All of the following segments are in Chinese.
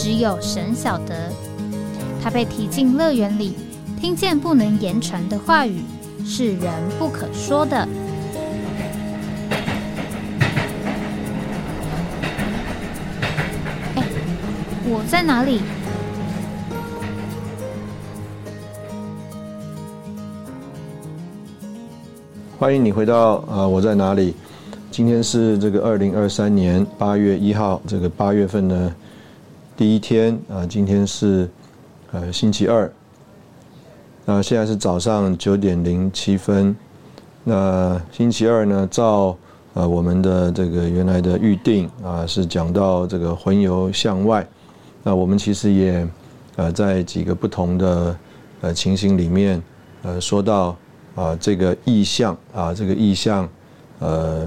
只有神晓得，他被提进乐园里，听见不能言传的话语，是人不可说的。哎，我在哪里？欢迎你回到啊！我在哪里？今天是这个二零二三年八月一号，这个八月份呢。第一天啊，今天是呃星期二，那现在是早上九点零七分。那星期二呢，照呃我们的这个原来的预定啊，是讲到这个魂游向外。那我们其实也呃在几个不同的呃情形里面呃说到啊这个意象啊这个意象呃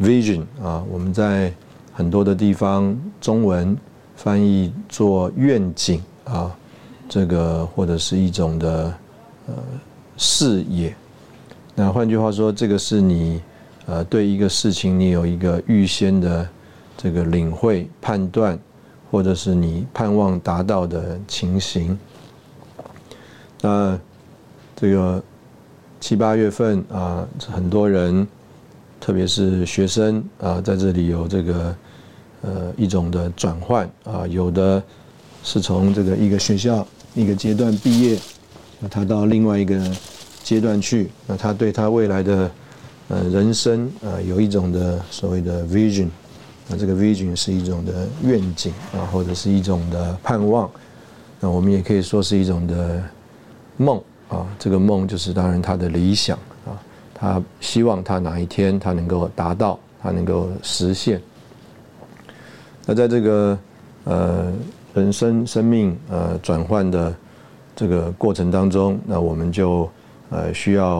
vision 啊我们在很多的地方中文。翻译做愿景啊，这个或者是一种的呃视野。那换句话说，这个是你呃对一个事情你有一个预先的这个领会、判断，或者是你盼望达到的情形。那这个七八月份啊，很多人，特别是学生啊，在这里有这个。呃，一种的转换啊，有的是从这个一个学校一个阶段毕业，那他到另外一个阶段去，那他对他未来的呃人生啊，有一种的所谓的 vision，那这个 vision 是一种的愿景啊，或者是一种的盼望，那我们也可以说是一种的梦啊，这个梦就是当然他的理想啊，他希望他哪一天他能够达到，他能够实现。那在这个呃人生生命呃转换的这个过程当中，那我们就呃需要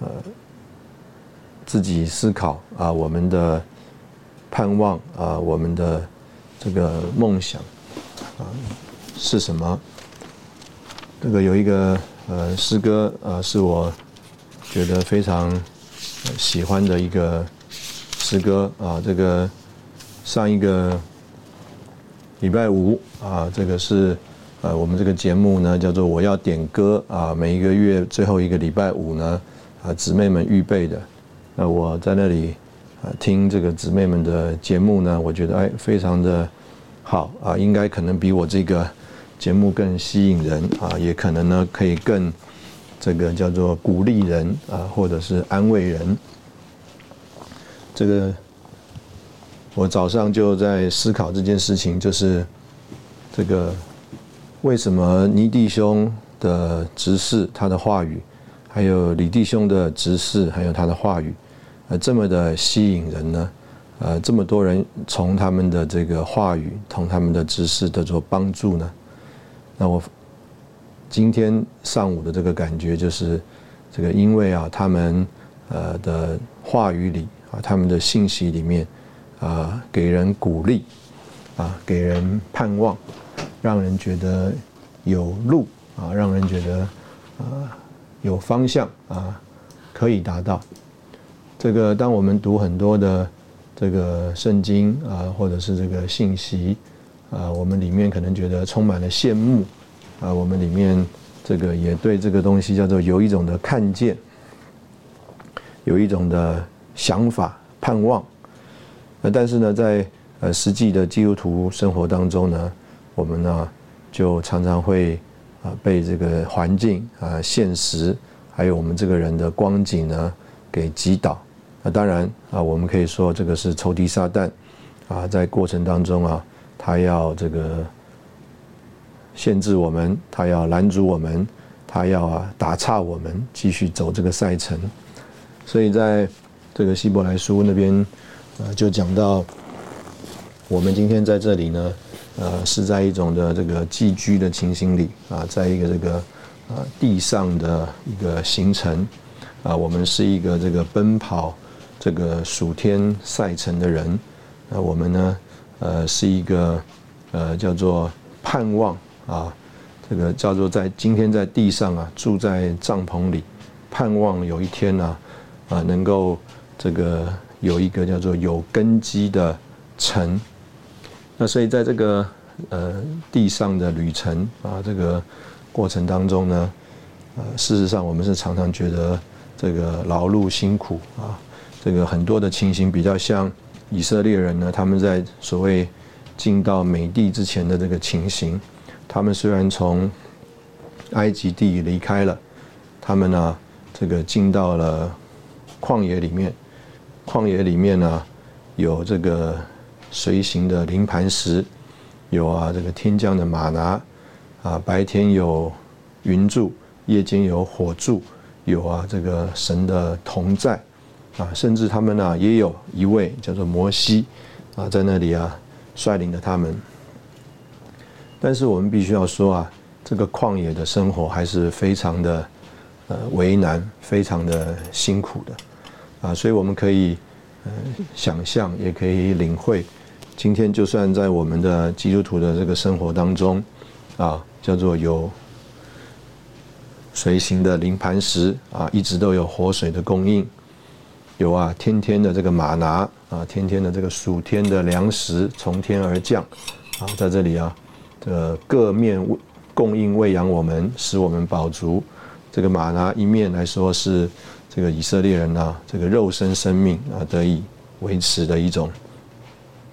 呃自己思考啊，我们的盼望啊，我们的这个梦想啊是什么？这个有一个呃诗歌啊，是我觉得非常喜欢的一个诗歌啊，这个上一个。礼拜五啊，这个是呃，我们这个节目呢叫做我要点歌啊，每一个月最后一个礼拜五呢，啊，姊妹们预备的。那我在那里啊听这个姊妹们的节目呢，我觉得哎非常的好啊，应该可能比我这个节目更吸引人啊，也可能呢可以更这个叫做鼓励人啊，或者是安慰人。这个。我早上就在思考这件事情，就是这个为什么倪弟兄的执事他的话语，还有李弟兄的执事还有他的话语，呃，这么的吸引人呢？呃，这么多人从他们的这个话语，同他们的执事得做帮助呢？那我今天上午的这个感觉就是，这个因为啊，他们呃的话语里啊，他们的信息里面。啊，给人鼓励，啊，给人盼望，让人觉得有路啊，让人觉得啊有方向啊，可以达到。这个，当我们读很多的这个圣经啊，或者是这个信息啊，我们里面可能觉得充满了羡慕啊，我们里面这个也对这个东西叫做有一种的看见，有一种的想法盼望。那但是呢，在呃实际的基督徒生活当中呢，我们呢就常常会啊被这个环境啊现实，还有我们这个人的光景呢给击倒。那当然啊，我们可以说这个是仇敌撒旦啊，在过程当中啊，他要这个限制我们，他要拦阻我们，他要啊打岔我们继续走这个赛程。所以在这个希伯来书那边。啊，就讲到我们今天在这里呢，呃是在一种的这个寄居的情形里啊，在一个这个呃地上的一个行程啊，我们是一个这个奔跑这个暑天赛程的人，那我们呢呃是一个呃叫做盼望啊，这个叫做在今天在地上啊住在帐篷里，盼望有一天呢啊能够这个。有一个叫做有根基的城，那所以在这个呃地上的旅程啊这个过程当中呢，呃事实上我们是常常觉得这个劳碌辛苦啊，这个很多的情形比较像以色列人呢，他们在所谓进到美地之前的这个情形，他们虽然从埃及地离开了，他们呢这个进到了旷野里面。旷野里面呢，有这个随行的灵磐石，有啊这个天降的马拿，啊白天有云柱，夜间有火柱，有啊这个神的同在，啊甚至他们呢也有一位叫做摩西，啊在那里啊率领着他们。但是我们必须要说啊，这个旷野的生活还是非常的呃为难，非常的辛苦的。啊，所以我们可以，呃，想象也可以领会，今天就算在我们的基督徒的这个生活当中，啊，叫做有随行的灵磐石啊，一直都有活水的供应，有啊，天天的这个马拿啊，天天的这个暑天的粮食从天而降，啊，在这里啊，这各面供应喂养我们，使我们饱足。这个马拿一面来说是。这个以色列人啊，这个肉身生命啊得以维持的一种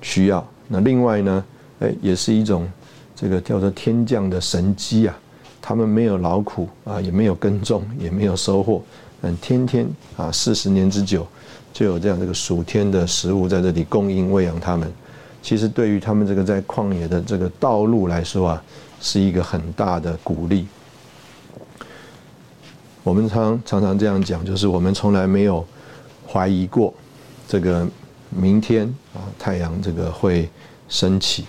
需要。那另外呢，哎，也是一种这个叫做天降的神机啊。他们没有劳苦啊，也没有耕种，也没有收获，嗯，天天啊四十年之久，就有这样这个数天的食物在这里供应喂养他们。其实对于他们这个在旷野的这个道路来说啊，是一个很大的鼓励。我们常常常这样讲，就是我们从来没有怀疑过这个明天啊太阳这个会升起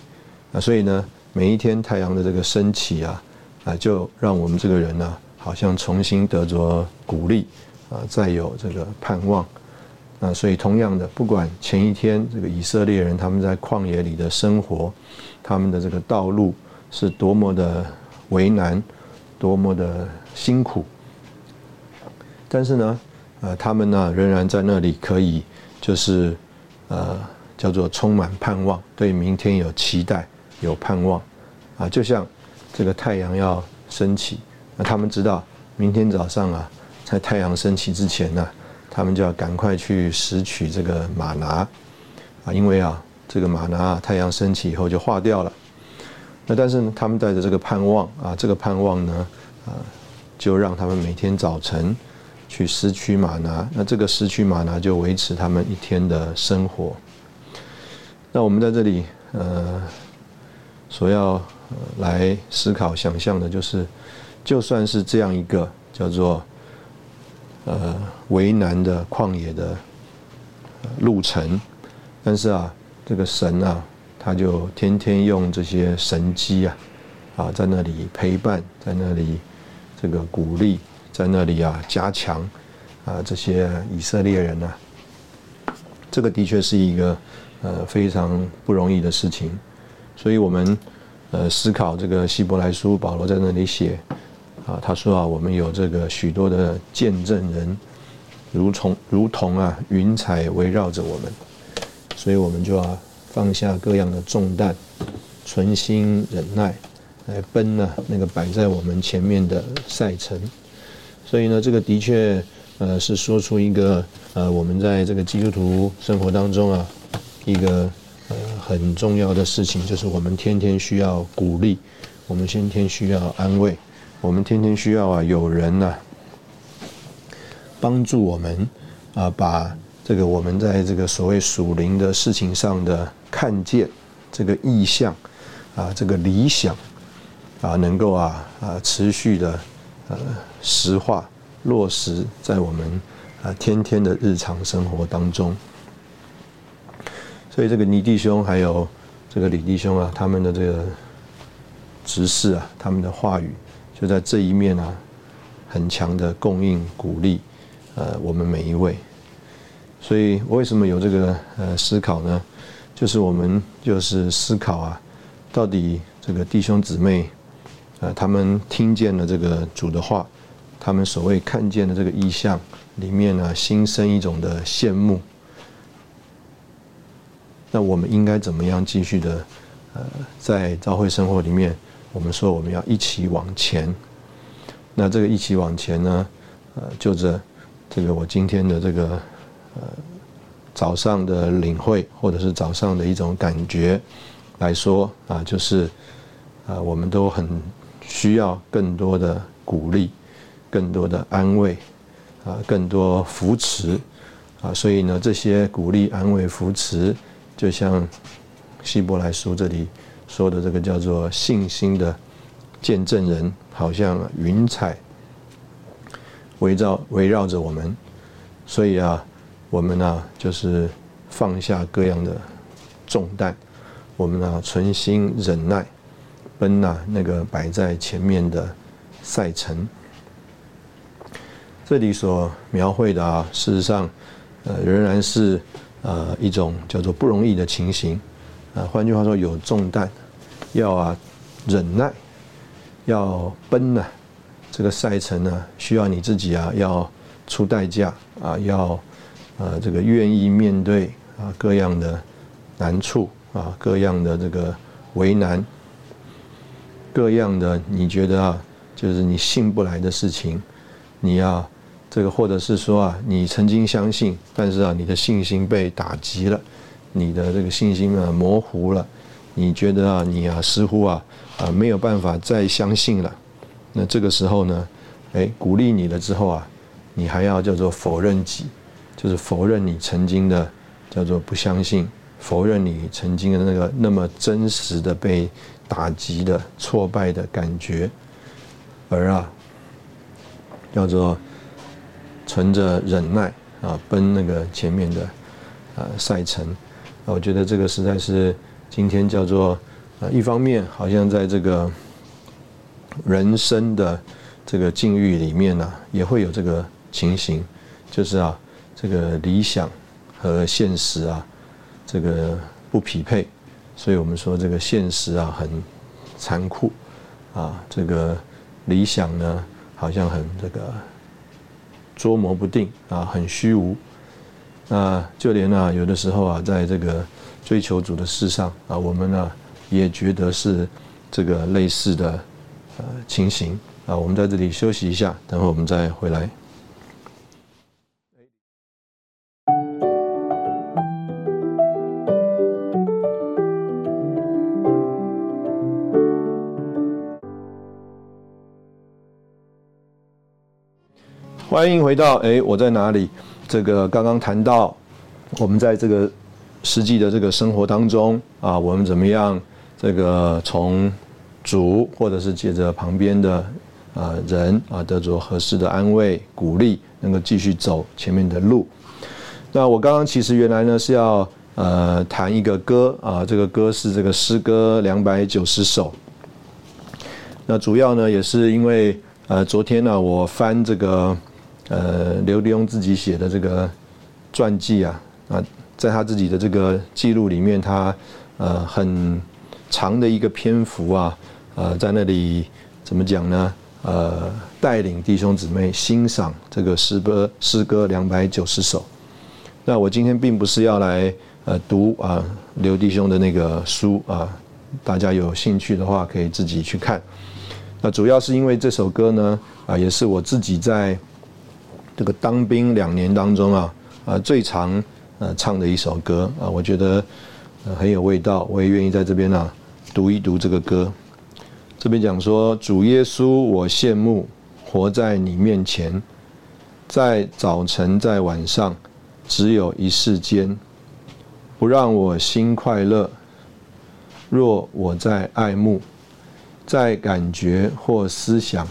啊，所以呢，每一天太阳的这个升起啊啊，就让我们这个人呢，好像重新得着鼓励啊，再有这个盼望啊，所以同样的，不管前一天这个以色列人他们在旷野里的生活，他们的这个道路是多么的为难，多么的辛苦。但是呢，呃，他们呢仍然在那里可以，就是呃，叫做充满盼望，对明天有期待，有盼望，啊，就像这个太阳要升起，那他们知道明天早上啊，在太阳升起之前呢，他们就要赶快去拾取这个马拿，啊，因为啊，这个马拿太阳升起以后就化掉了，那但是呢，他们带着这个盼望啊，这个盼望呢，啊，就让他们每天早晨。去失去马拿，那这个失去马拿就维持他们一天的生活。那我们在这里，呃，所要来思考、想象的，就是，就算是这样一个叫做呃为难的旷野的路程，但是啊，这个神啊，他就天天用这些神机啊，啊，在那里陪伴，在那里这个鼓励。在那里啊，加强啊这些以色列人呢，这个的确是一个呃非常不容易的事情，所以我们呃思考这个希伯来书，保罗在那里写啊，他说啊，我们有这个许多的见证人，如同如同啊云彩围绕着我们，所以我们就要放下各样的重担，存心忍耐，来奔呢那个摆在我们前面的赛程。所以呢，这个的确，呃，是说出一个，呃，我们在这个基督徒生活当中啊，一个呃很重要的事情，就是我们天天需要鼓励，我们天天需要安慰，我们天天需要啊有人呢帮助我们啊，把这个我们在这个所谓属灵的事情上的看见，这个意向啊，这个理想啊，能够啊啊持续的。呃，实化落实在我们啊天天的日常生活当中。所以这个尼弟兄还有这个李弟兄啊，他们的这个执事啊，他们的话语就在这一面啊，很强的供应鼓励，呃，我们每一位。所以我为什么有这个呃思考呢？就是我们就是思考啊，到底这个弟兄姊妹，呃，他们听见了这个主的话，他们所谓看见的这个意象里面呢，心生一种的羡慕。那我们应该怎么样继续的，呃，在教会生活里面，我们说我们要一起往前。那这个一起往前呢，呃，就着这个我今天的这个呃早上的领会，或者是早上的一种感觉来说啊，就是啊，我们都很需要更多的鼓励，更多的安慰，啊，更多扶持，啊，所以呢，这些鼓励、安慰、扶持。就像希伯来书这里说的，这个叫做信心的见证人，好像云彩围绕围绕着我们，所以啊，我们呢就是放下各样的重担，我们呢存心忍耐，奔呐那个摆在前面的赛程。这里所描绘的啊，事实上，呃，仍然是。呃，一种叫做不容易的情形，啊，换句话说，有重担，要啊忍耐，要奔呢，这个赛程呢，需要你自己啊，要出代价啊，要呃这个愿意面对啊各样的难处啊，各样的这个为难，各样的你觉得啊，就是你信不来的事情，你要。这个或者是说啊，你曾经相信，但是啊，你的信心被打击了，你的这个信心啊模糊了，你觉得啊，你啊似乎啊啊没有办法再相信了。那这个时候呢，哎，鼓励你了之后啊，你还要叫做否认己，就是否认你曾经的叫做不相信，否认你曾经的那个那么真实的被打击的挫败的感觉，而啊，叫做。存着忍耐啊，奔那个前面的啊赛程，我觉得这个实在是今天叫做啊，一方面好像在这个人生的这个境遇里面呢，也会有这个情形，就是啊，这个理想和现实啊，这个不匹配，所以我们说这个现实啊很残酷啊，这个理想呢好像很这个。捉摸不定啊，很虚无。那就连啊，有的时候啊，在这个追求主的事上啊，我们呢也觉得是这个类似的呃情形啊。我们在这里休息一下，等会我们再回来。欢迎回到哎，我在哪里？这个刚刚谈到，我们在这个实际的这个生活当中啊，我们怎么样？这个从主或者是借着旁边的啊人啊，得着合适的安慰、鼓励，能够继续走前面的路。那我刚刚其实原来呢是要呃谈一个歌啊，这个歌是这个诗歌两百九十首。那主要呢也是因为呃昨天呢我翻这个。呃，刘迪翁自己写的这个传记啊，啊，在他自己的这个记录里面，他呃很长的一个篇幅啊，呃，在那里怎么讲呢？呃，带领弟兄姊妹欣赏这个诗歌诗歌两百九十首。那我今天并不是要来呃读啊刘弟兄的那个书啊，大家有兴趣的话可以自己去看。那主要是因为这首歌呢，啊，也是我自己在。这个当兵两年当中啊，啊最常呃唱的一首歌啊，我觉得很有味道，我也愿意在这边呢读一读这个歌。这边讲说，主耶稣，我羡慕活在你面前，在早晨在晚上，只有一世间，不让我心快乐。若我在爱慕，在感觉或思想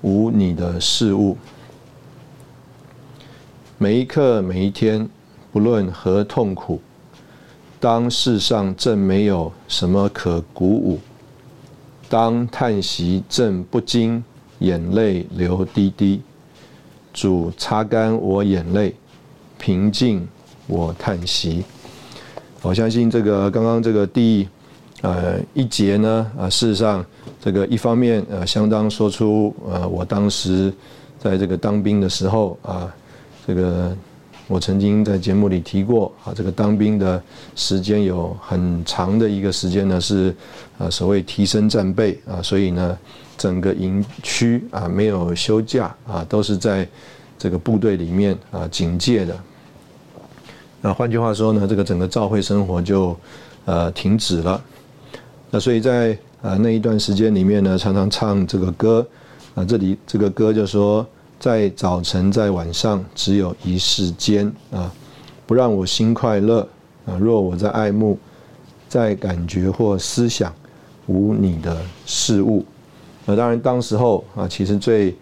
无你的事物。每一刻，每一天，不论何痛苦，当世上正没有什么可鼓舞，当叹息正不禁，眼泪流滴滴。主擦干我眼泪，平静我叹息。我相信这个刚刚这个第呃一节呢，啊，事实上这个一方面呃，相当说出呃，我当时在这个当兵的时候啊，这个。我曾经在节目里提过啊，这个当兵的时间有很长的一个时间呢，是啊所谓提升战备啊，所以呢，整个营区啊没有休假啊，都是在这个部队里面啊警戒的。那换句话说呢，这个整个召会生活就呃停止了。那所以在啊那一段时间里面呢，常常唱这个歌啊，这里这个歌就说。在早晨，在晚上，只有一世间啊，不让我心快乐啊。若我在爱慕，在感觉或思想，无你的事物。那当然，当时候啊，其实最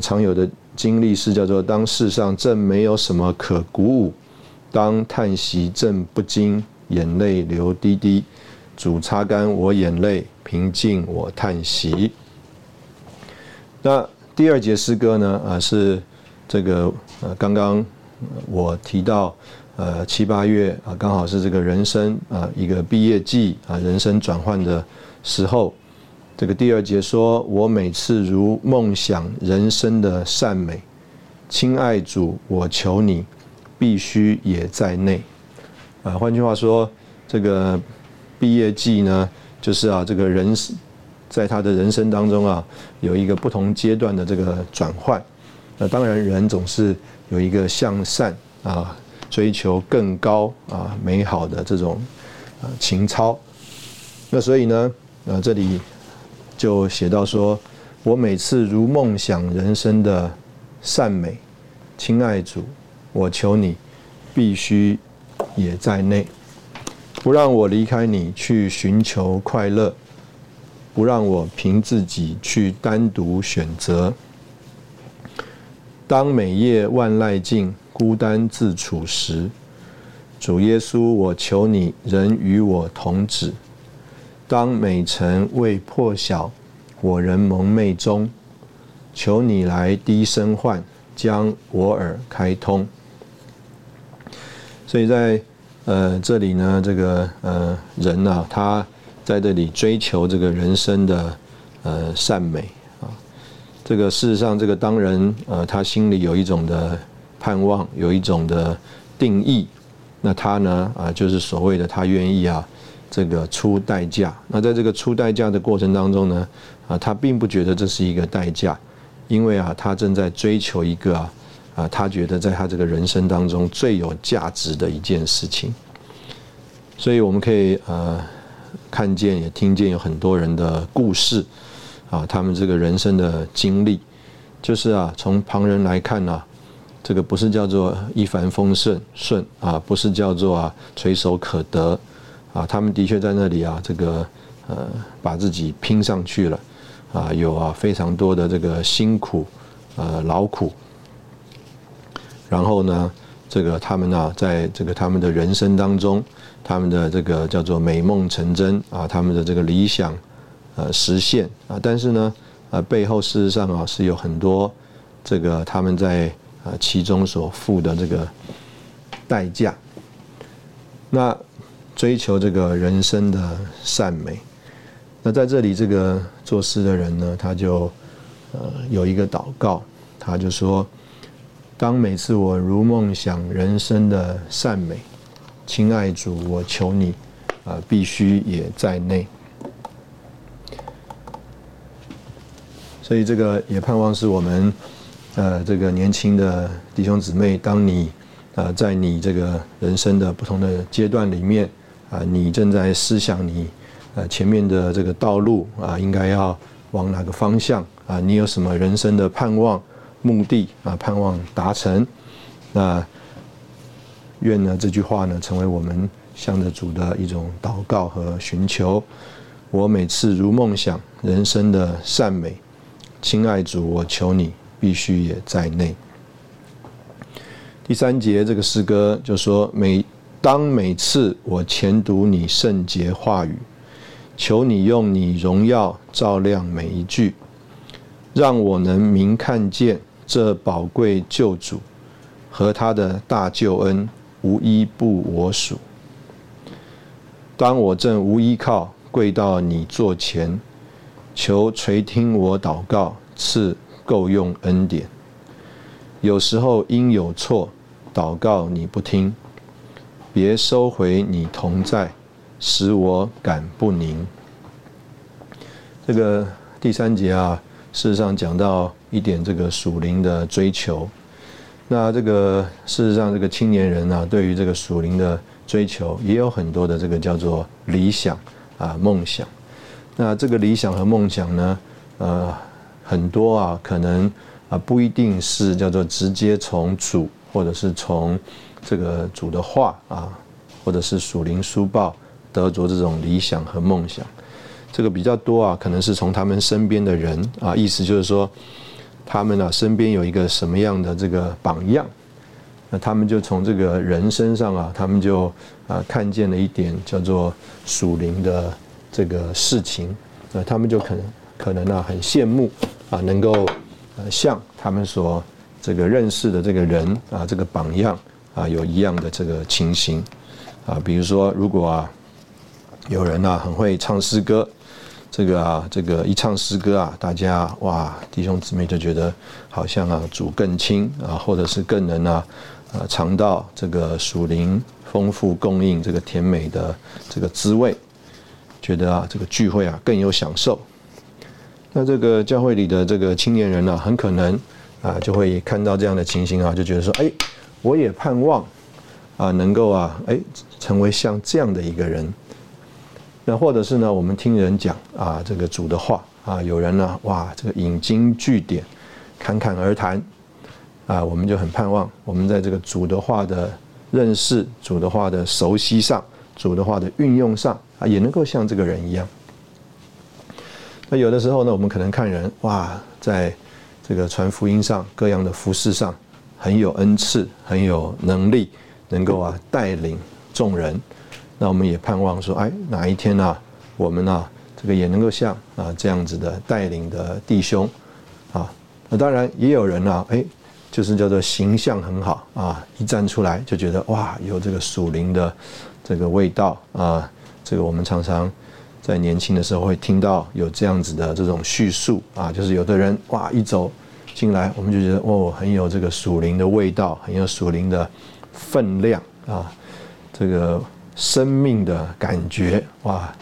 常有的经历是叫做：当世上正没有什么可鼓舞，当叹息正不禁，眼泪流滴滴，主擦干我眼泪，平静我叹息。那。第二节诗歌呢，啊是这个呃刚刚我提到呃七八月啊，刚好是这个人生啊一个毕业季啊，人生转换的时候。这个第二节说：“我每次如梦想人生的善美，亲爱主，我求你必须也在内。”啊，换句话说，这个毕业季呢，就是啊这个人。在他的人生当中啊，有一个不同阶段的这个转换。那当然，人总是有一个向善啊，追求更高啊美好的这种啊情操。那所以呢，呃，这里就写到说：“我每次如梦想人生的善美，亲爱主，我求你必须也在内，不让我离开你去寻求快乐。”不让我凭自己去单独选择。当每夜万籁静，孤单自处时，主耶稣，我求你仍与我同止。当美晨未破晓，我仍蒙昧中，求你来低声唤，将我耳开通。所以在呃这里呢，这个呃人呢，他。在这里追求这个人生的呃善美啊，这个事实上，这个当人呃他心里有一种的盼望，有一种的定义，那他呢啊就是所谓的他愿意啊这个出代价。那在这个出代价的过程当中呢啊，他并不觉得这是一个代价，因为啊他正在追求一个啊啊他觉得在他这个人生当中最有价值的一件事情，所以我们可以呃。看见也听见有很多人的故事，啊，他们这个人生的经历，就是啊，从旁人来看呢，这个不是叫做一帆风顺顺啊，不是叫做啊垂手可得啊，他们的确在那里啊，这个呃把自己拼上去了啊，有啊非常多的这个辛苦呃劳苦，然后呢，这个他们呢，在这个他们的人生当中。他们的这个叫做美梦成真啊，他们的这个理想呃实现啊，但是呢，呃背后事实上啊是有很多这个他们在啊其中所付的这个代价。那追求这个人生的善美，那在这里这个做诗的人呢，他就呃有一个祷告，他就说：当每次我如梦想人生的善美。亲爱主，我求你，啊，必须也在内。所以这个也盼望是我们，呃，这个年轻的弟兄姊妹，当你，啊，在你这个人生的不同的阶段里面，啊，你正在思想你，呃，前面的这个道路啊，应该要往哪个方向啊？你有什么人生的盼望、目的啊？盼望达成，那。愿呢这句话呢成为我们向着主的一种祷告和寻求。我每次如梦想人生的善美，亲爱主，我求你必须也在内。第三节这个诗歌就说：每当每次我前读你圣洁话语，求你用你荣耀照亮每一句，让我能明看见这宝贵救主和他的大救恩，无一不我属。当我正无依靠，跪到你座前，求垂听我祷告，赐够用恩典。有时候因有错，祷告你不听，别收回你同在，使我感不宁。这个第三节啊，事实上讲到一点这个属灵的追求。那这个事实上，这个青年人啊，对于这个属灵的追求，也有很多的这个叫做理想啊、梦想。那这个理想和梦想呢，呃，很多啊，可能啊，不一定是叫做直接从主，或者是从这个主的话啊，或者是属灵书报得着这种理想和梦想。这个比较多啊，可能是从他们身边的人啊，意思就是说。他们呢，身边有一个什么样的这个榜样？那他们就从这个人身上啊，他们就啊看见了一点叫做属灵的这个事情。那他们就可能可能呢很羡慕啊，能够呃像他们所这个认识的这个人啊，这个榜样啊有一样的这个情形啊。比如说，如果啊有人啊很会唱诗歌。这个啊，这个一唱诗歌啊，大家哇，弟兄姊妹就觉得好像啊，主更亲啊，或者是更能啊，啊尝到这个属灵丰富供应这个甜美的这个滋味，觉得啊，这个聚会啊更有享受。那这个教会里的这个青年人呢，很可能啊，就会看到这样的情形啊，就觉得说，哎，我也盼望啊，能够啊，哎，成为像这样的一个人。那或者是呢？我们听人讲啊，这个主的话啊，有人呢，哇，这个引经据典，侃侃而谈啊，我们就很盼望，我们在这个主的话的认识、主的话的熟悉上、主的话的运用上啊，也能够像这个人一样。那有的时候呢，我们可能看人哇，在这个传福音上、各样的服饰上，很有恩赐，很有能力，能够啊带领众人。那我们也盼望说，哎，哪一天呢，我们呢，这个也能够像啊这样子的带领的弟兄，啊，那当然也有人呢，哎，就是叫做形象很好啊，一站出来就觉得哇，有这个属灵的这个味道啊，这个我们常常在年轻的时候会听到有这样子的这种叙述啊，就是有的人哇一走进来，我们就觉得哦，很有这个属灵的味道，很有属灵的分量啊，这个。生命的感觉哇，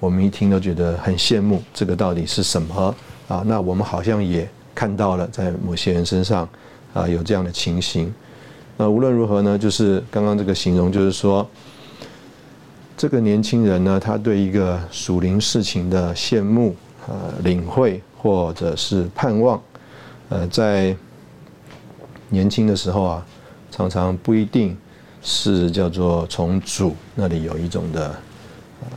我们一听都觉得很羡慕。这个到底是什么啊？那我们好像也看到了，在某些人身上啊有这样的情形。那无论如何呢，就是刚刚这个形容，就是说，这个年轻人呢，他对一个属灵事情的羡慕啊、领会或者是盼望，呃，在年轻的时候啊，常常不一定。是叫做从主那里有一种的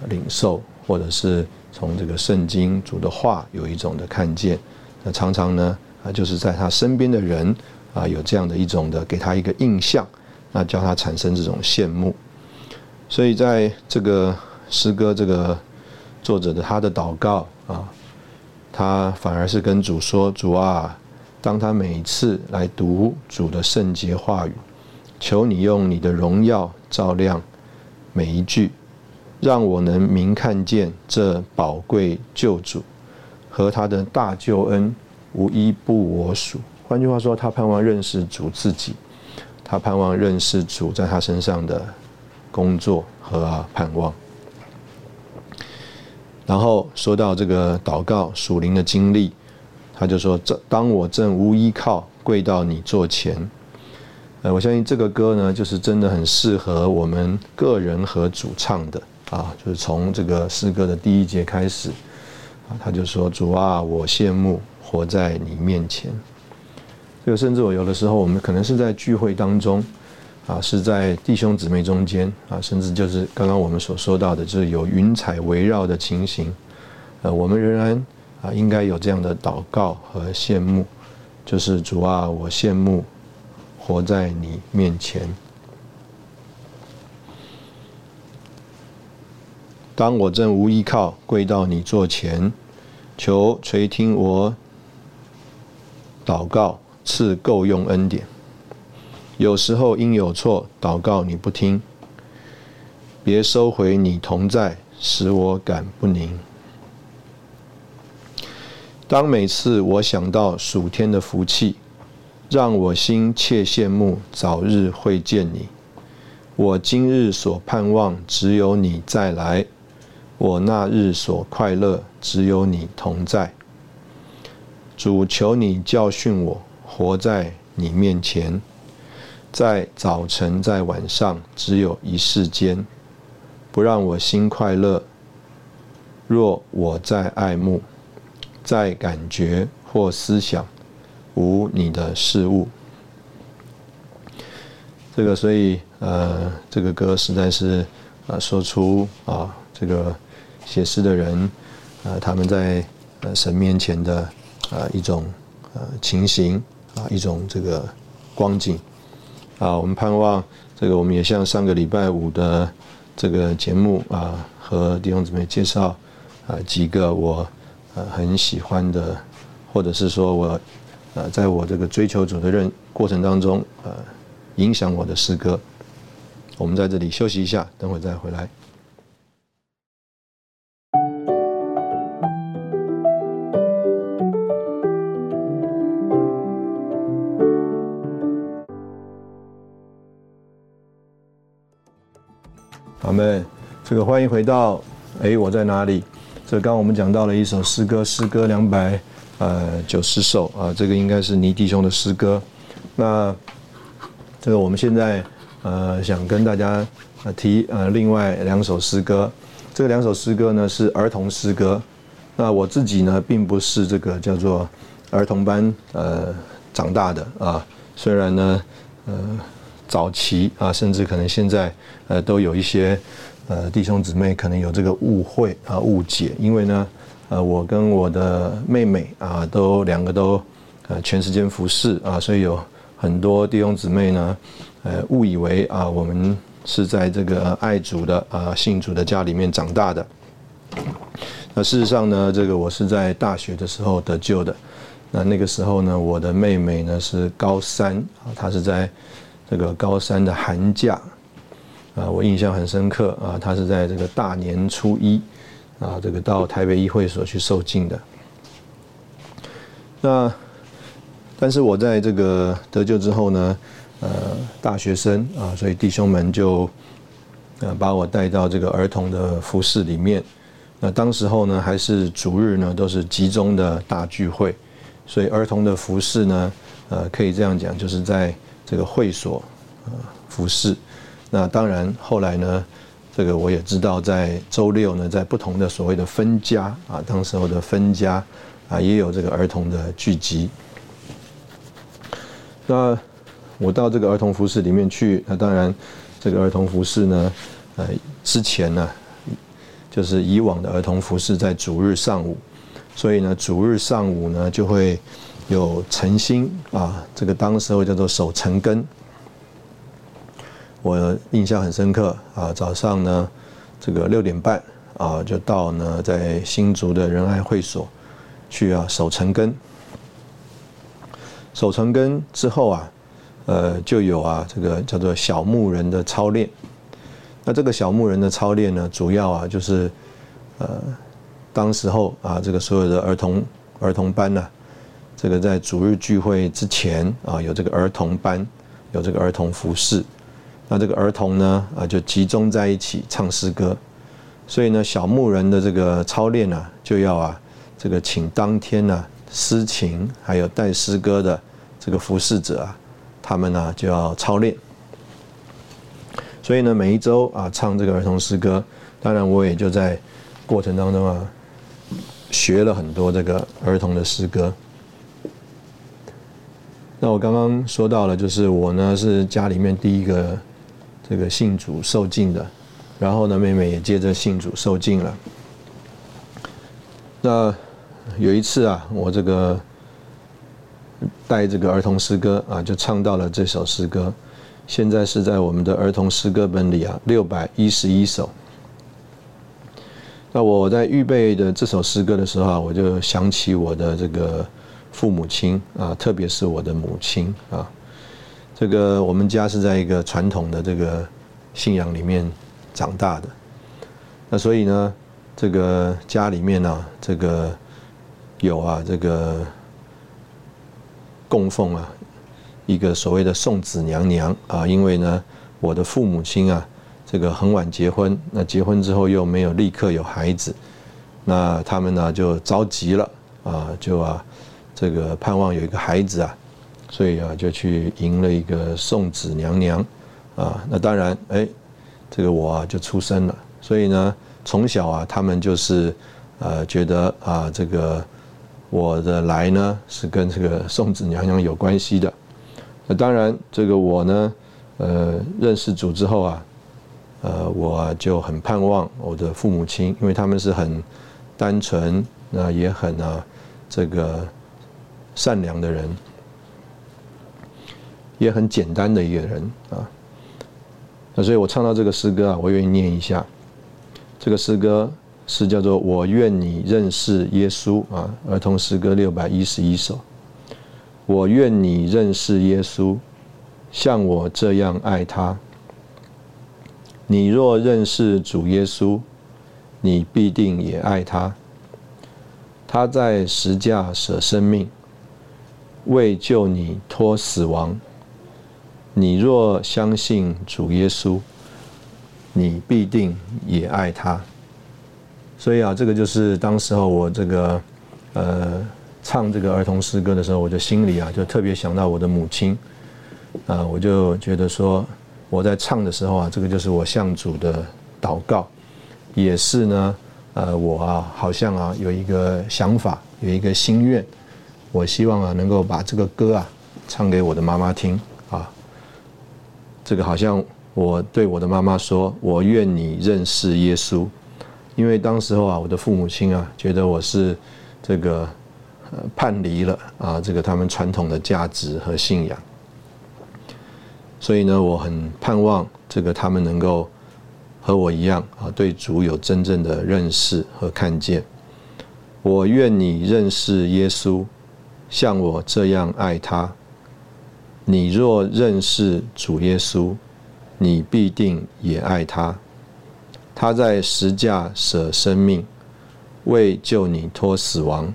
领受，或者是从这个圣经主的话有一种的看见。那常常呢啊，就是在他身边的人啊有这样的一种的给他一个印象，那叫他产生这种羡慕。所以在这个诗歌这个作者的他的祷告啊，他反而是跟主说：“主啊，当他每次来读主的圣洁话语。”求你用你的荣耀照亮每一句，让我能明看见这宝贵救主和他的大救恩，无一不我属。换句话说，他盼望认识主自己，他盼望认识主在他身上的工作和盼望。然后说到这个祷告属灵的经历，他就说：这当我正无依靠，跪到你座前。呃，我相信这个歌呢，就是真的很适合我们个人和主唱的啊，就是从这个诗歌的第一节开始啊，他就说：“主啊，我羡慕活在你面前。”这个甚至我有的时候，我们可能是在聚会当中啊，是在弟兄姊妹中间啊，甚至就是刚刚我们所说到的，就是有云彩围绕的情形，呃，我们仍然啊，应该有这样的祷告和羡慕，就是主啊，我羡慕。活在你面前。当我正无依靠，跪到你座前，求垂听我祷告，赐够用恩典。有时候因有错，祷告你不听，别收回你同在，使我感不宁。当每次我想到属天的福气，让我心切羡慕，早日会见你。我今日所盼望，只有你再来。我那日所快乐，只有你同在。主求你教训我，活在你面前，在早晨，在晚上，只有一世间，不让我心快乐。若我在爱慕，在感觉或思想，无你的事物。这个，所以，呃，这个歌实在是，啊，说出啊，这个。写诗的人，呃，他们在呃神面前的呃一种呃情形啊，一种这个光景啊，我们盼望这个，我们也像上个礼拜五的这个节目啊，和弟兄姊妹介绍啊几个我呃很喜欢的，或者是说我呃在我这个追求主的任过程当中呃影响我的诗歌，我们在这里休息一下，等会再回来。好们，这个欢迎回到，哎，我在哪里？这刚刚我们讲到了一首诗歌，诗歌两百呃九十首啊，这个应该是倪弟兄的诗歌。那这个我们现在呃想跟大家呃提呃另外两首诗歌，这两首诗歌呢是儿童诗歌。那我自己呢并不是这个叫做儿童班呃长大的啊，虽然呢呃。早期啊，甚至可能现在，呃，都有一些呃弟兄姊妹可能有这个误会啊误解，因为呢，呃，我跟我的妹妹啊，都两个都呃全时间服侍啊，所以有很多弟兄姊妹呢，呃，误以为啊，我们是在这个爱主的啊信主的家里面长大的。那事实上呢，这个我是在大学的时候得救的。那那个时候呢，我的妹妹呢是高三啊，她是在。这个高三的寒假，啊，我印象很深刻啊，她是在这个大年初一，啊，这个到台北议会所去受敬的。那，但是我在这个得救之后呢，呃，大学生啊，所以弟兄们就，呃，把我带到这个儿童的服饰里面。那当时候呢，还是逐日呢，都是集中的大聚会，所以儿童的服饰呢，呃，可以这样讲，就是在。这个会所，呃，服饰。那当然，后来呢，这个我也知道，在周六呢，在不同的所谓的分家啊，当时候的分家啊，也有这个儿童的聚集。那我到这个儿童服饰里面去，那当然，这个儿童服饰呢，呃，之前呢，就是以往的儿童服饰在主日上午，所以呢，主日上午呢就会。有晨星啊，这个当时候叫做守晨根，我印象很深刻啊。早上呢，这个六点半啊，就到呢在新竹的仁爱会所去啊守晨根。守晨根之后啊，呃，就有啊这个叫做小牧人的操练。那这个小牧人的操练呢，主要啊就是呃，当时候啊这个所有的儿童儿童班呢。这个在主日聚会之前啊，有这个儿童班，有这个儿童服饰，那这个儿童呢啊就集中在一起唱诗歌，所以呢小牧人的这个操练呢就要啊这个请当天呢诗情还有带诗歌的这个服侍者啊，他们呢就要操练，所以呢每一周啊唱这个儿童诗歌，当然我也就在过程当中啊学了很多这个儿童的诗歌。那我刚刚说到了，就是我呢是家里面第一个这个信主受敬的，然后呢妹妹也接着信主受敬了。那有一次啊，我这个带这个儿童诗歌啊，就唱到了这首诗歌，现在是在我们的儿童诗歌本里啊六百一十一首。那我在预备的这首诗歌的时候啊，我就想起我的这个父母亲啊，特别是我的母亲啊。这个我们家是在一个传统的这个信仰里面长大的，那所以呢，这个家里面呢，这个有啊，这个供奉啊，一个所谓的送子娘娘啊，因为呢，我的父母亲啊，这个很晚结婚，那结婚之后又没有立刻有孩子，那他们呢就着急了啊，就啊，这个盼望有一个孩子啊。所以啊，就去迎了一个送子娘娘，啊，那当然，哎，这个我啊就出生了。所以呢，从小啊，他们就是呃觉得啊，这个我的来呢是跟这个送子娘娘有关系的。那当然，这个我呢，呃，认识主之后啊，呃，我就很盼望我的父母亲，因为他们是很单纯，那也很啊这个善良的人。也很简单的一个人啊，那所以我唱到这个诗歌啊，我愿意念一下。这个诗歌是叫做“我愿你认识耶稣”啊，儿童诗歌六百一十一首。我愿你认识耶稣，像我这样爱他。你若认识主耶稣，你必定也爱他。他在十架舍生命，为救你脱死亡。你若相信主耶稣，你必定也爱他。所以啊，这个就是当时候我这个呃唱这个儿童诗歌的时候，我就心里啊就特别想到我的母亲啊，我就觉得说我在唱的时候啊，这个就是我向主的祷告，也是呢呃我啊好像啊有一个想法，有一个心愿，我希望啊能够把这个歌啊唱给我的妈妈听。这个好像我对我的妈妈说：“我愿你认识耶稣。”因为当时候啊，我的父母亲啊，觉得我是这个呃叛离了啊，这个他们传统的价值和信仰。所以呢，我很盼望这个他们能够和我一样啊，对主有真正的认识和看见。我愿你认识耶稣，像我这样爱他。你若认识主耶稣，你必定也爱他。他在十架舍生命，为救你脱死亡。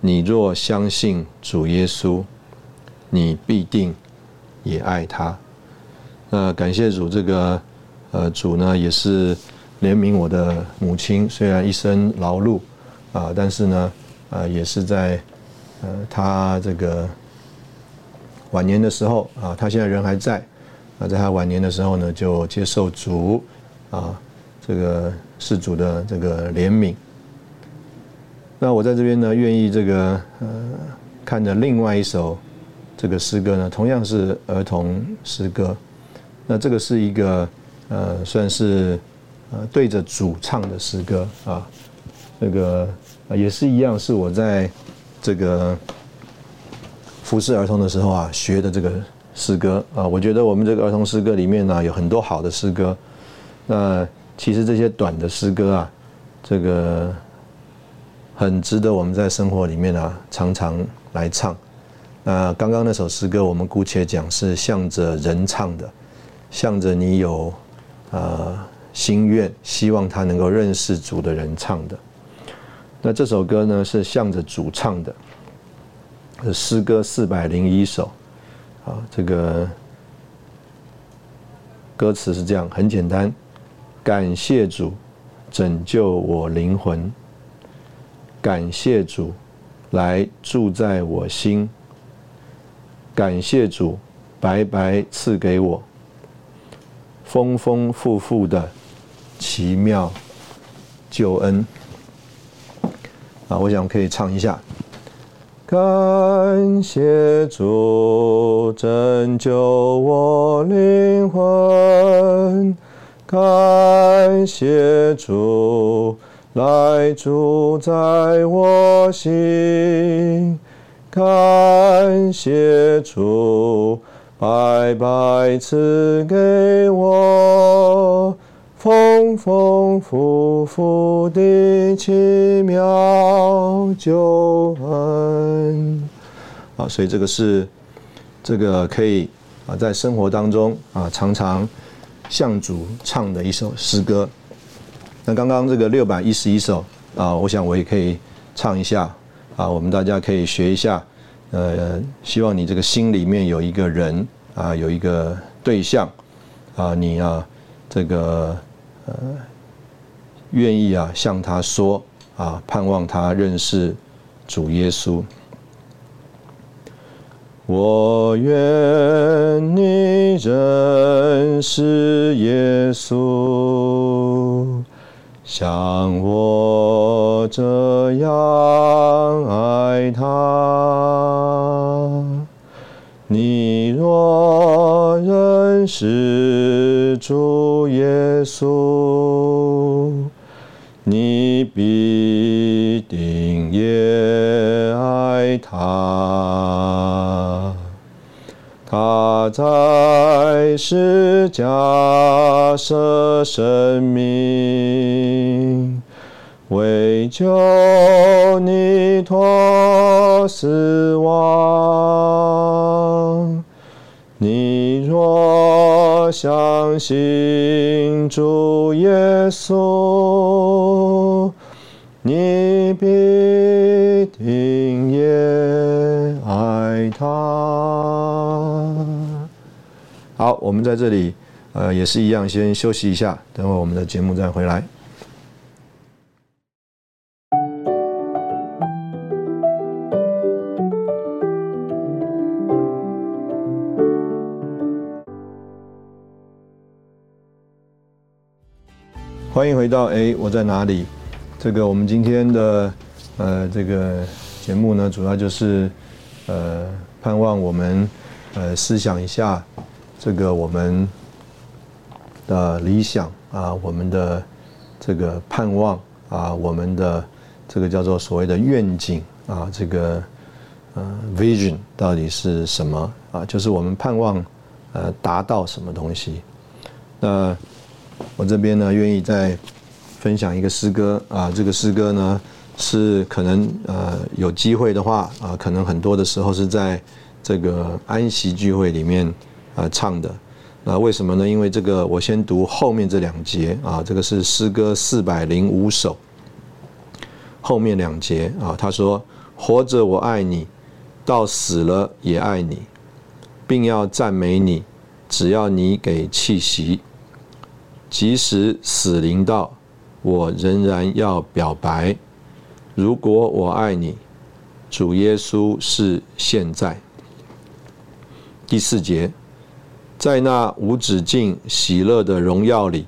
你若相信主耶稣，你必定也爱他。那感谢主，这个呃主呢也是怜悯我的母亲，虽然一生劳碌啊，但是呢啊也是在呃他这个。晚年的时候啊，他现在人还在，啊，在他晚年的时候呢，就接受主啊，这个是主的这个怜悯。那我在这边呢，愿意这个呃，看着另外一首这个诗歌呢，同样是儿童诗歌。那这个是一个呃，算是呃对着主唱的诗歌啊，那个也是一样，是我在这个。服侍儿童的时候啊，学的这个诗歌啊，我觉得我们这个儿童诗歌里面呢，有很多好的诗歌。那其实这些短的诗歌啊，这个很值得我们在生活里面啊，常常来唱。那刚刚那首诗歌，我们姑且讲是向着人唱的，向着你有呃心愿，希望他能够认识主的人唱的。那这首歌呢，是向着主唱的。诗歌四百零一首，啊，这个歌词是这样，很简单。感谢主拯救我灵魂，感谢主来住在我心，感谢主白白赐给我丰丰富富的奇妙救恩。啊，我想可以唱一下。感谢主拯救我灵魂，感谢主来住在我心，感谢主白白赐给我丰丰富富的奇妙救恩。啊，所以这个是这个可以啊，在生活当中啊，常常向主唱的一首诗歌。那刚刚这个六百一十一首啊，我想我也可以唱一下啊，我们大家可以学一下。呃，希望你这个心里面有一个人啊，有一个对象啊，你啊，这个呃，愿意啊向他说啊，盼望他认识主耶稣。我愿你认识耶稣，像我这样是主耶稣，你必定也爱他。他在世家舍生命，为救你脱死亡。你若我相信主耶稣，你必定也爱他。好，我们在这里，呃，也是一样，先休息一下，等会我们的节目再回来。欢迎回到哎，我在哪里？这个我们今天的呃这个节目呢，主要就是呃盼望我们呃思想一下这个我们的理想啊，我们的这个盼望啊，我们的这个叫做所谓的愿景啊，这个呃 vision 到底是什么啊？就是我们盼望呃达到什么东西？那我这边呢，愿意再分享一个诗歌啊。这个诗歌呢，是可能呃有机会的话啊，可能很多的时候是在这个安息聚会里面啊唱的。那为什么呢？因为这个我先读后面这两节啊，这个是诗歌四百零五首后面两节啊。他说：“活着我爱你，到死了也爱你，并要赞美你，只要你给气息。”即使死临到，我仍然要表白。如果我爱你，主耶稣是现在。第四节，在那无止境喜乐的荣耀里，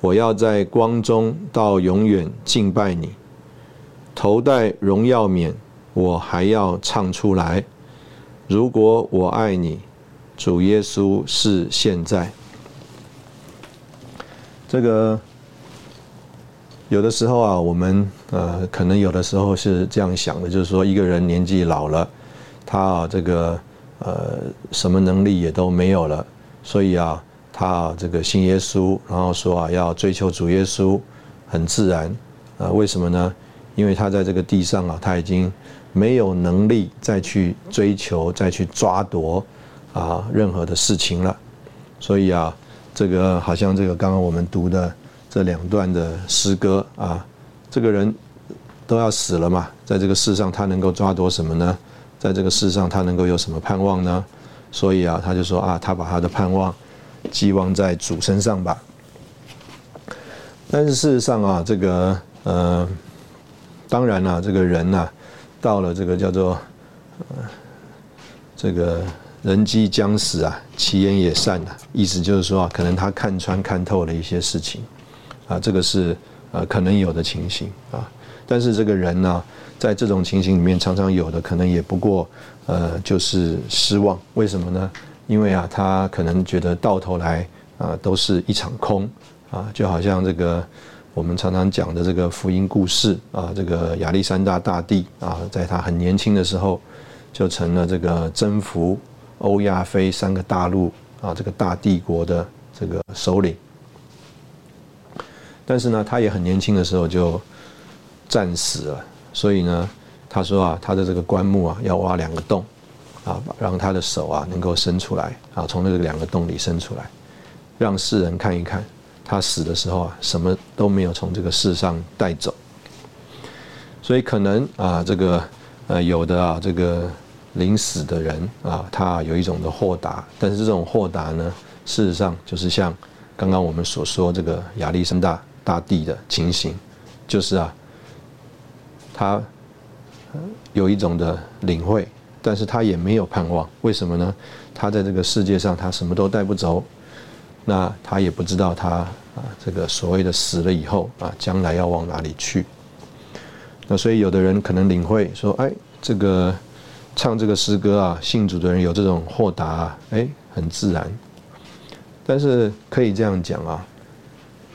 我要在光中到永远敬拜你。头戴荣耀冕，我还要唱出来。如果我爱你，主耶稣是现在。这个有的时候啊，我们呃，可能有的时候是这样想的，就是说，一个人年纪老了，他啊，这个呃，什么能力也都没有了，所以啊，他这个信耶稣，然后说啊，要追求主耶稣，很自然啊。为什么呢？因为他在这个地上啊，他已经没有能力再去追求、再去抓夺啊任何的事情了，所以啊。这个好像这个刚刚我们读的这两段的诗歌啊，这个人都要死了嘛，在这个世上他能够抓夺什么呢？在这个世上他能够有什么盼望呢？所以啊，他就说啊，他把他的盼望寄望在主身上吧。但是事实上啊，这个呃，当然了，这个人呐，到了这个叫做呃这个。人即将死啊，其言也善啊，意思就是说啊，可能他看穿看透了一些事情，啊，这个是呃可能有的情形啊。但是这个人呢，在这种情形里面，常常有的可能也不过呃就是失望。为什么呢？因为啊，他可能觉得到头来啊都是一场空啊，就好像这个我们常常讲的这个福音故事啊，这个亚历山大大帝啊，在他很年轻的时候就成了这个征服。欧亚非三个大陆啊，这个大帝国的这个首领，但是呢，他也很年轻的时候就战死了，所以呢，他说啊，他的这个棺木啊要挖两个洞，啊，让他的手啊能够伸出来，啊，从那个两个洞里伸出来，让世人看一看，他死的时候啊什么都没有从这个世上带走。所以可能啊，这个呃有的啊，这个临死的人啊，他有一种的豁达，但是这种豁达呢，事实上就是像刚刚我们所说这个亚历山大大帝的情形，就是啊，他有一种的领会，但是他也没有盼望。为什么呢？他在这个世界上，他什么都带不走，那他也不知道他啊，这个所谓的死了以后啊，将来要往哪里去。那所以有的人可能领会说，哎，这个唱这个诗歌啊，信主的人有这种豁达，啊哎，很自然。但是可以这样讲啊，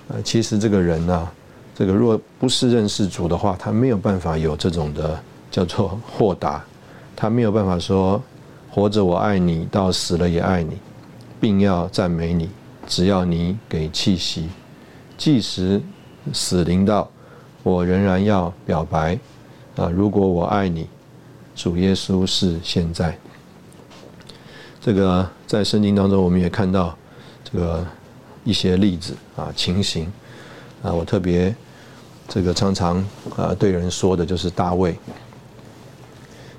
呃，其实这个人呢，这个若不是认识主的话，他没有办法有这种的叫做豁达，他没有办法说，活着我爱你，到死了也爱你，并要赞美你，只要你给气息，即使死临到。我仍然要表白，啊，如果我爱你，主耶稣是现在。这个在圣经当中，我们也看到这个一些例子啊情形，啊，我特别这个常常啊对人说的就是大卫。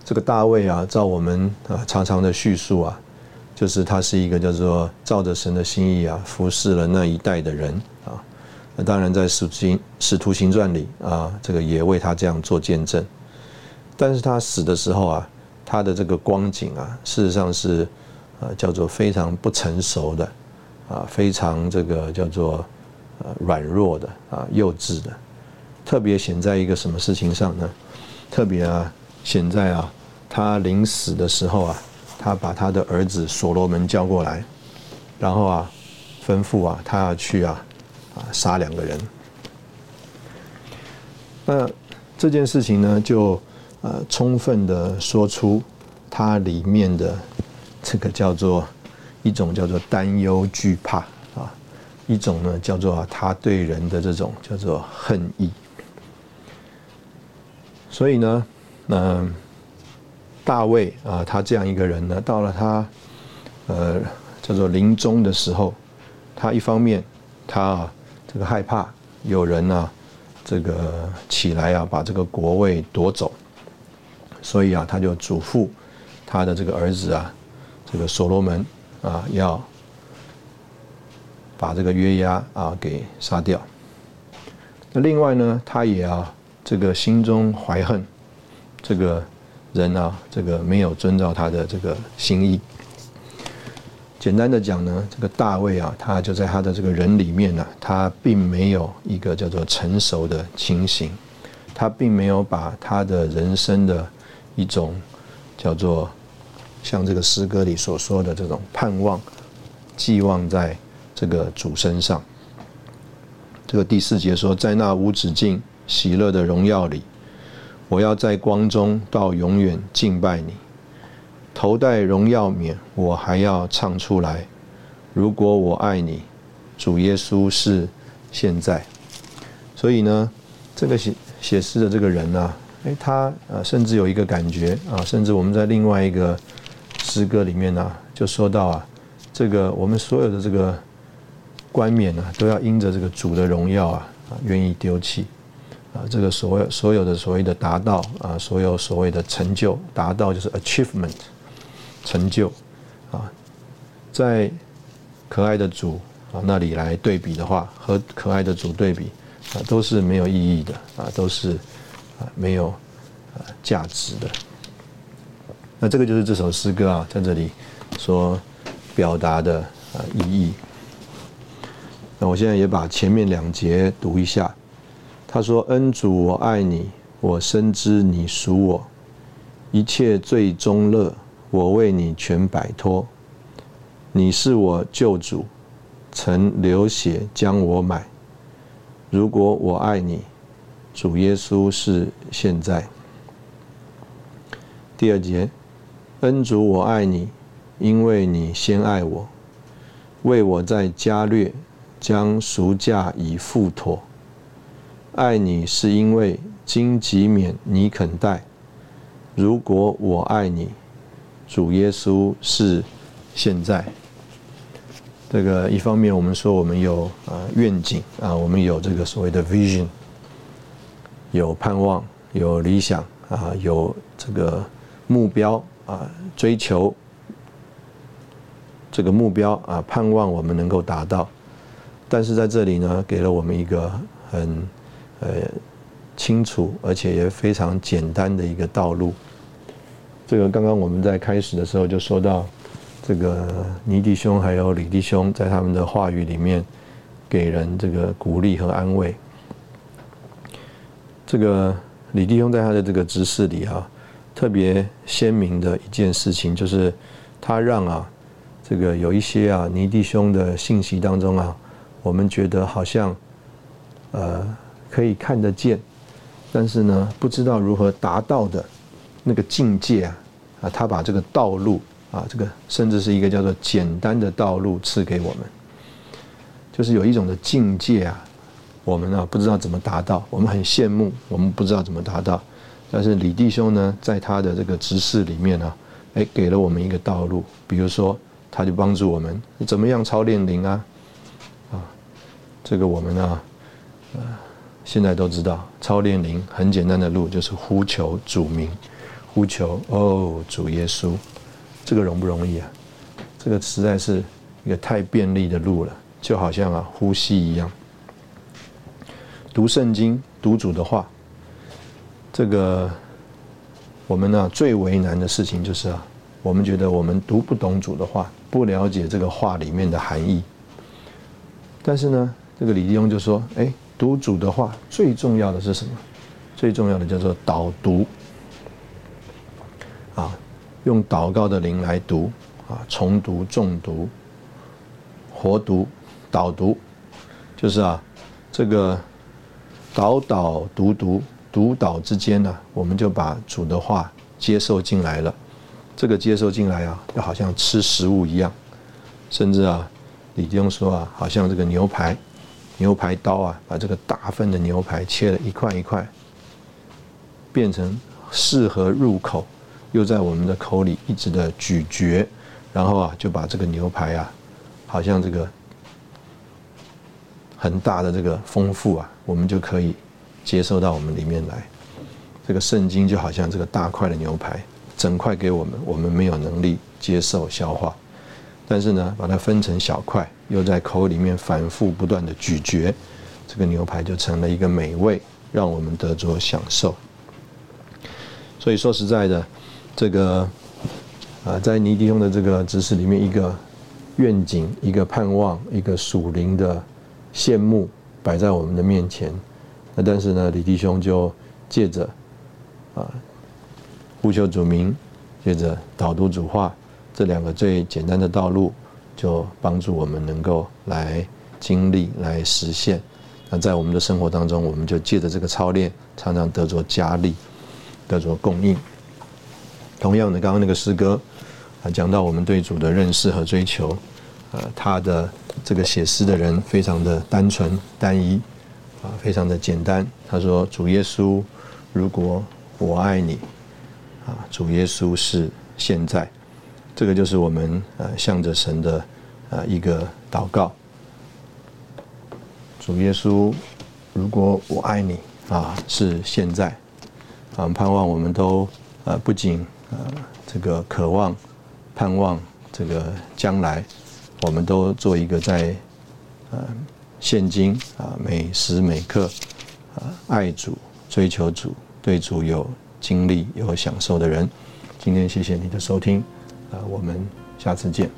这个大卫啊，照我们啊常常的叙述啊，就是他是一个叫做照着神的心意啊服侍了那一代的人啊。那当然，在《使行使徒行传》里啊，这个也为他这样做见证。但是他死的时候啊，他的这个光景啊，事实上是呃叫做非常不成熟的啊，非常这个叫做呃软弱的啊，幼稚的。特别显在一个什么事情上呢？特别啊，显在啊，他临死的时候啊，他把他的儿子所罗门叫过来，然后啊，吩咐啊，他要去啊。啊，杀两个人。那这件事情呢，就呃充分的说出它里面的这个叫做一种叫做担忧惧怕啊，一种呢叫做他对人的这种叫做恨意。所以呢，嗯，大卫啊，他这样一个人呢，到了他呃叫做临终的时候，他一方面他啊。这个害怕有人呢，这个起来啊，把这个国位夺走，所以啊，他就嘱咐他的这个儿子啊，这个所罗门啊，要把这个约押啊给杀掉。那另外呢，他也啊，这个心中怀恨，这个人啊，这个没有遵照他的这个心意。简单的讲呢，这个大卫啊，他就在他的这个人里面呢，他并没有一个叫做成熟的情形，他并没有把他的人生的一种叫做像这个诗歌里所说的这种盼望寄望在这个主身上。这个第四节说，在那无止境喜乐的荣耀里，我要在光中到永远敬拜你。头戴荣耀冕，我还要唱出来。如果我爱你，主耶稣是现在。所以呢，这个写写诗的这个人呢，哎，他呃，甚至有一个感觉啊，甚至我们在另外一个诗歌里面呢，就说到啊，这个我们所有的这个冠冕呢，都要因着这个主的荣耀啊，啊，愿意丢弃。啊，这个所谓所有的所谓的达到啊，所有所谓的成就达到就是 achievement。成就，啊，在可爱的主啊那里来对比的话，和可爱的主对比啊，都是没有意义的啊，都是没有啊价值的。那这个就是这首诗歌啊，在这里所表达的啊意义。那我现在也把前面两节读一下。他说：“恩主，我爱你，我深知你属我，一切最终乐。”我为你全摆脱，你是我救主，曾流血将我买。如果我爱你，主耶稣是现在。第二节，恩主我爱你，因为你先爱我，为我在加略将赎价已付妥，爱你是因为荆棘免你肯待。如果我爱你，主耶稣是现在。这个一方面，我们说我们有啊愿景啊，我们有这个所谓的 vision，有盼望，有理想啊，有这个目标啊，追求这个目标啊，盼望我们能够达到。但是在这里呢，给了我们一个很呃清楚而且也非常简单的一个道路。这个刚刚我们在开始的时候就说到。这个尼弟兄还有李弟兄在他们的话语里面给人这个鼓励和安慰。这个李弟兄在他的这个执事里啊，特别鲜明的一件事情就是，他让啊这个有一些啊尼弟兄的信息当中啊，我们觉得好像呃可以看得见，但是呢不知道如何达到的那个境界啊啊，他把这个道路。啊，这个甚至是一个叫做简单的道路赐给我们，就是有一种的境界啊，我们啊不知道怎么达到，我们很羡慕，我们不知道怎么达到，但是李弟兄呢，在他的这个执事里面呢，哎，给了我们一个道路，比如说，他就帮助我们怎么样操练灵啊，啊，这个我们啊，呃，现在都知道，操练灵很简单的路就是呼求主名，呼求哦主耶稣。这个容不容易啊？这个实在是一个太便利的路了，就好像啊呼吸一样。读圣经、读主的话，这个我们呢最为难的事情就是啊，我们觉得我们读不懂主的话，不了解这个话里面的含义。但是呢，这个李弟兄就说：“哎，读主的话最重要的是什么？最重要的叫做导读。”啊。用祷告的灵来读啊，重读、重读、活读、导读，就是啊，这个导导读读读导之间呢，我们就把主的话接受进来了。这个接受进来啊，就好像吃食物一样，甚至啊，李弟兄说啊，好像这个牛排，牛排刀啊，把这个大份的牛排切了一块一块，变成适合入口。又在我们的口里一直的咀嚼，然后啊，就把这个牛排啊，好像这个很大的这个丰富啊，我们就可以接受到我们里面来。这个圣经就好像这个大块的牛排，整块给我们，我们没有能力接受消化，但是呢，把它分成小块，又在口里面反复不断的咀嚼，这个牛排就成了一个美味，让我们得着享受。所以说实在的。这个啊，在尼迪兄的这个知识里面，一个愿景、一个盼望、一个属灵的羡慕摆在我们的面前。那但是呢，李弟兄就借着啊呼求主名，借着导读主话这两个最简单的道路，就帮助我们能够来经历、来实现。那在我们的生活当中，我们就借着这个操练，常常得着加力，得着供应。同样的，刚刚那个诗歌啊，讲到我们对主的认识和追求，呃，他的这个写诗的人非常的单纯单一，啊，非常的简单。他说：“主耶稣，如果我爱你，啊，主耶稣是现在。”这个就是我们呃向着神的呃一个祷告。主耶稣，如果我爱你，啊，是现在。啊，盼望我们都呃不仅。呃，这个渴望、盼望，这个将来，我们都做一个在，呃，现今啊，每时每刻啊，爱主、追求主、对主有经历、有享受的人。今天谢谢你的收听，啊，我们下次见。